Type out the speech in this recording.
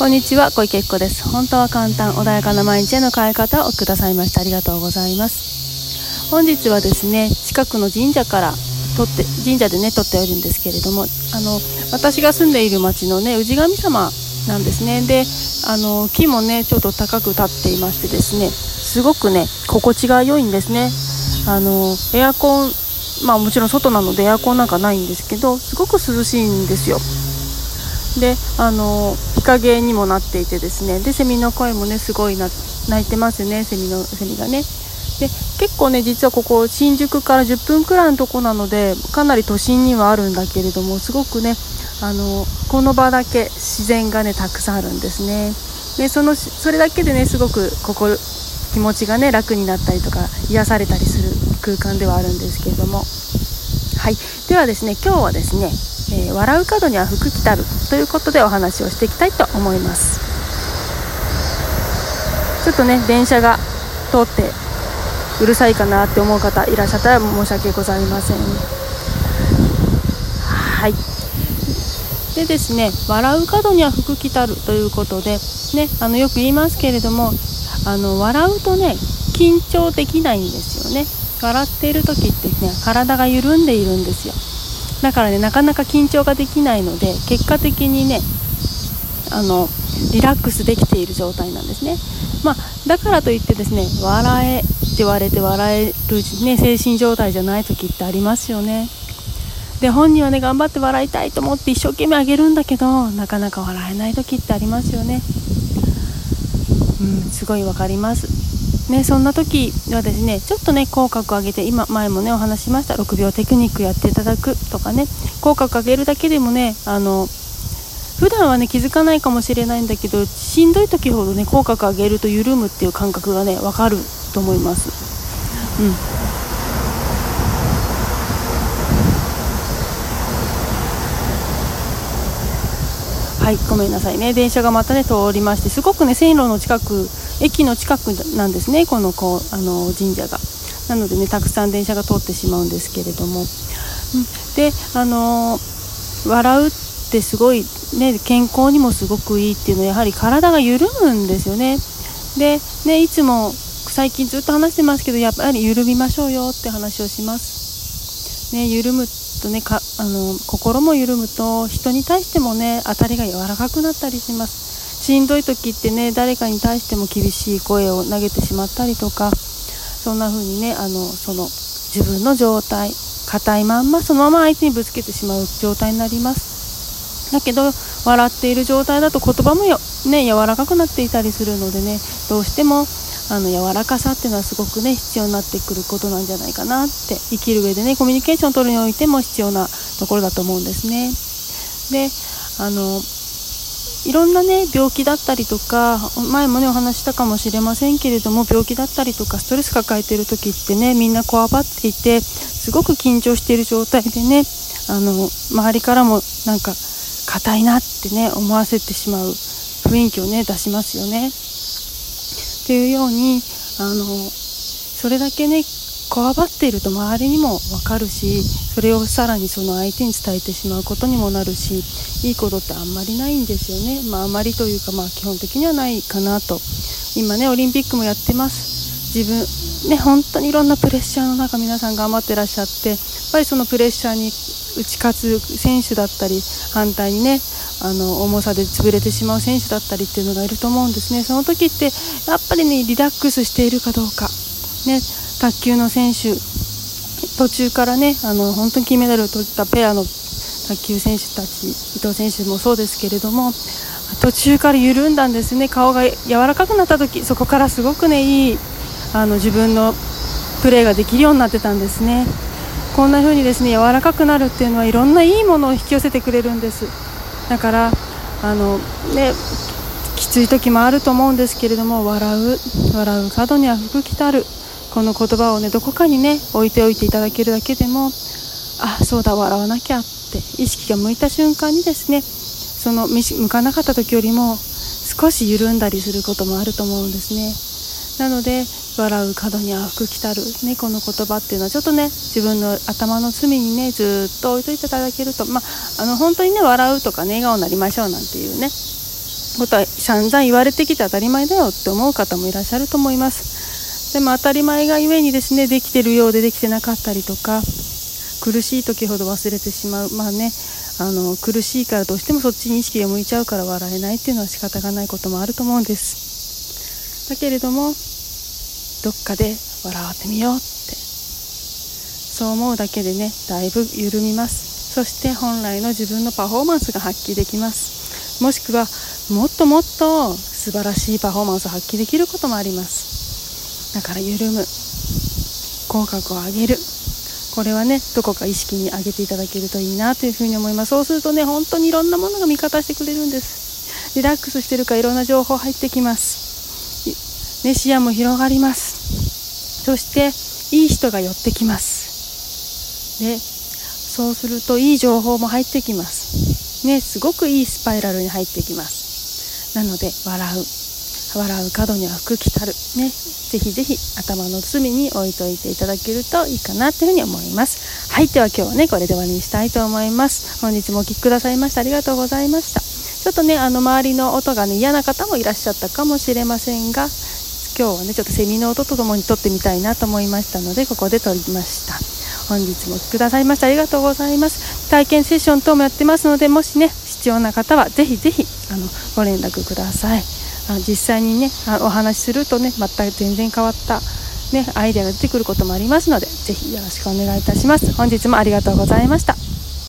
こんにちは小池子です。本当は簡単穏やかな毎日への変え方をくださいましてありがとうございます。本日はですね近くの神社から撮って神社でね撮っておるんですけれどもあの私が住んでいる町のね氏神様なんですね。であの木もねちょっと高く立っていましてですねすごくね心地が良いんですね。あのエアコンまあもちろん外なのでエアコンなんかないんですけどすごく涼しいんですよ。であの日陰にもなっていてですね。でセミの声もねすごいな鳴いてますね。セミのセミがね。で結構ね実はここ新宿から10分くらいのとこなのでかなり都心にはあるんだけれどもすごくねあのこの場だけ自然がねたくさんあるんですね。でそのそれだけでねすごく心気持ちがね楽になったりとか癒されたりする空間ではあるんですけれども。はい。ではですね今日はですねえー、笑う角には福来たる。ということでお話をしていきたいと思います。ちょっとね電車が通ってうるさいかなって思う方いらっしゃったら申し訳ございません。はい。でですね笑う角には福来たるということでねあのよく言いますけれどもあの笑うとね緊張できないんですよね。笑っている時ってね体が緩んでいるんですよ。だからねなかなか緊張ができないので結果的にねあのリラックスできている状態なんですね、まあ、だからといってですね笑えって言われて笑える、ね、精神状態じゃない時ってありますよね。で本人はね頑張って笑いたいと思って一生懸命あげるんだけどなかなか笑えない時ってありますよね。うんすごい分かります。ね、そんな時はですねちょっとね口角上げて今前もねお話しました6秒テクニックやっていただくとかね口角上げるだけでもねあの普段はね気づかないかもしれないんだけどしんどい時ほどね口角上げると緩むっていう感覚がね分かると思います。うんはいごめんなさいね電車がまたね通りましてすごくね線路の近く駅の近くなんですねこのこうあの神社が。なのでねたくさん電車が通ってしまうんですけれども、うん、であの笑うってすごいね健康にもすごくいいっていうのはやはり体が緩むんですよね。でねいつも最近ずっと話してますけどやっぱり緩みましょうよって話をします。ね緩むとねかあの心も緩むと人に対してもね当たりが柔らかくなったりします。しんどい時ってね誰かに対しても厳しい声を投げてしまったりとかそんな風にねあのその自分の状態硬いまんまそのまま相手にぶつけてしまう状態になりますだけど笑っている状態だと言葉もよ、ね、柔らかくなっていたりするのでねどうしてもあの柔らかさっていうのはすごくね必要になってくることなんじゃないかなって生きる上でねコミュニケーションを取るにおいても必要なところだと思うんですね。であのいろんなね病気だったりとか前もねお話したかもしれませんけれども病気だったりとかストレス抱えてる時ってねみんなこわばっていてすごく緊張している状態でねあの周りからもなんか硬いなってね思わせてしまう雰囲気をね出しますよね。っていうようにあのそれだけねこわばっていると周りにも分かるしそれをさらにその相手に伝えてしまうことにもなるしいいことってあんまりないんですよね、まあ、あまりというか、まあ、基本的にはないかなと。今ねオリンピックもやってます。自分ね本当にいろんなプレッシャーの中皆さん頑張ってらっしゃってやっぱりそのプレッシャーに打ち勝つ選手だったり反対にねあの重さで潰れてしまう選手だったりっていうのがいると思うんですね。その時ってやっぱりねリラックスしているかどうか、ね、卓球の選手途中からねあの本当に金メダルを取ったペアの卓球選手たち伊藤選手もそうですけれども途中から緩んだんですね。顔が柔らかくなった時そこからすごくねいいあの自分のプレーができるようになってたんですね。こんな風にですね柔らかくなるっていうのはいろんないいものを引き寄せてくれるんです。だからあのねきつい時もあると思うんですけれども笑う笑う角には福来たる。この言葉をねどこかにね置いておいていただけるだけでもあそうだ笑わなきゃって意識が向いた瞬間にですねその向かなかった時よりも少し緩んだりすることもあると思うんですね。なので笑う角には福来たる、ね、この言葉っていうのはちょっとね自分の頭の隅にねずっと置いといていただけると、まあ、あの本当にね笑うとかね笑顔になりましょうなんていうねことは散々言われてきて当たり前だよって思う方もいらっしゃると思います。でも当たり前がゆえにですねできてるようでできてなかったりとか苦しい時ほど忘れてしまう。まあねあの苦しいからどうしてもそっちに意識が向いちゃうから笑えないっていうのは仕方がないこともあると思うんです。だけれどもどっかで笑ってみようって。そう思うだけでねだいぶ緩みます。そして本来の自分のパフォーマンスが発揮できます。もしくはもっともっと素晴らしいパフォーマンスを発揮できることもあります。だから緩む。口角を上げる。これはねどこか意識に上げていただけるといいなというふうに思います。そうするとね本当にいろんなものが味方してくれるんです。リラックスしてるかいろんな情報入ってきます。ね視野も広がります。そしていい人が寄ってきます。でそうするといい情報も入ってきます。ねすごくいいスパイラルに入ってきます。なので笑う。笑う角には福来たる。ね。ぜひぜひ頭の隅に置いといていただけるといいかなというふうに思います。はい。では今日はねこれで終わりにしたいと思います。本日もお聴きくださいましてありがとうございました。ちょっとねあの周りの音がね嫌な方もいらっしゃったかもしれませんが今日はねちょっとセミの音とともに撮ってみたいなと思いましたのでここで撮りました。本日もお聴きくださいましてありがとうございます。体験セッション等もやってますのでもしね必要な方はぜひぜひあのご連絡ください。あ実際にねお話しするとね全く全然変わったねアイデアが出てくることもありますのでぜひよろしくお願いいたします。本日もありがとうございました。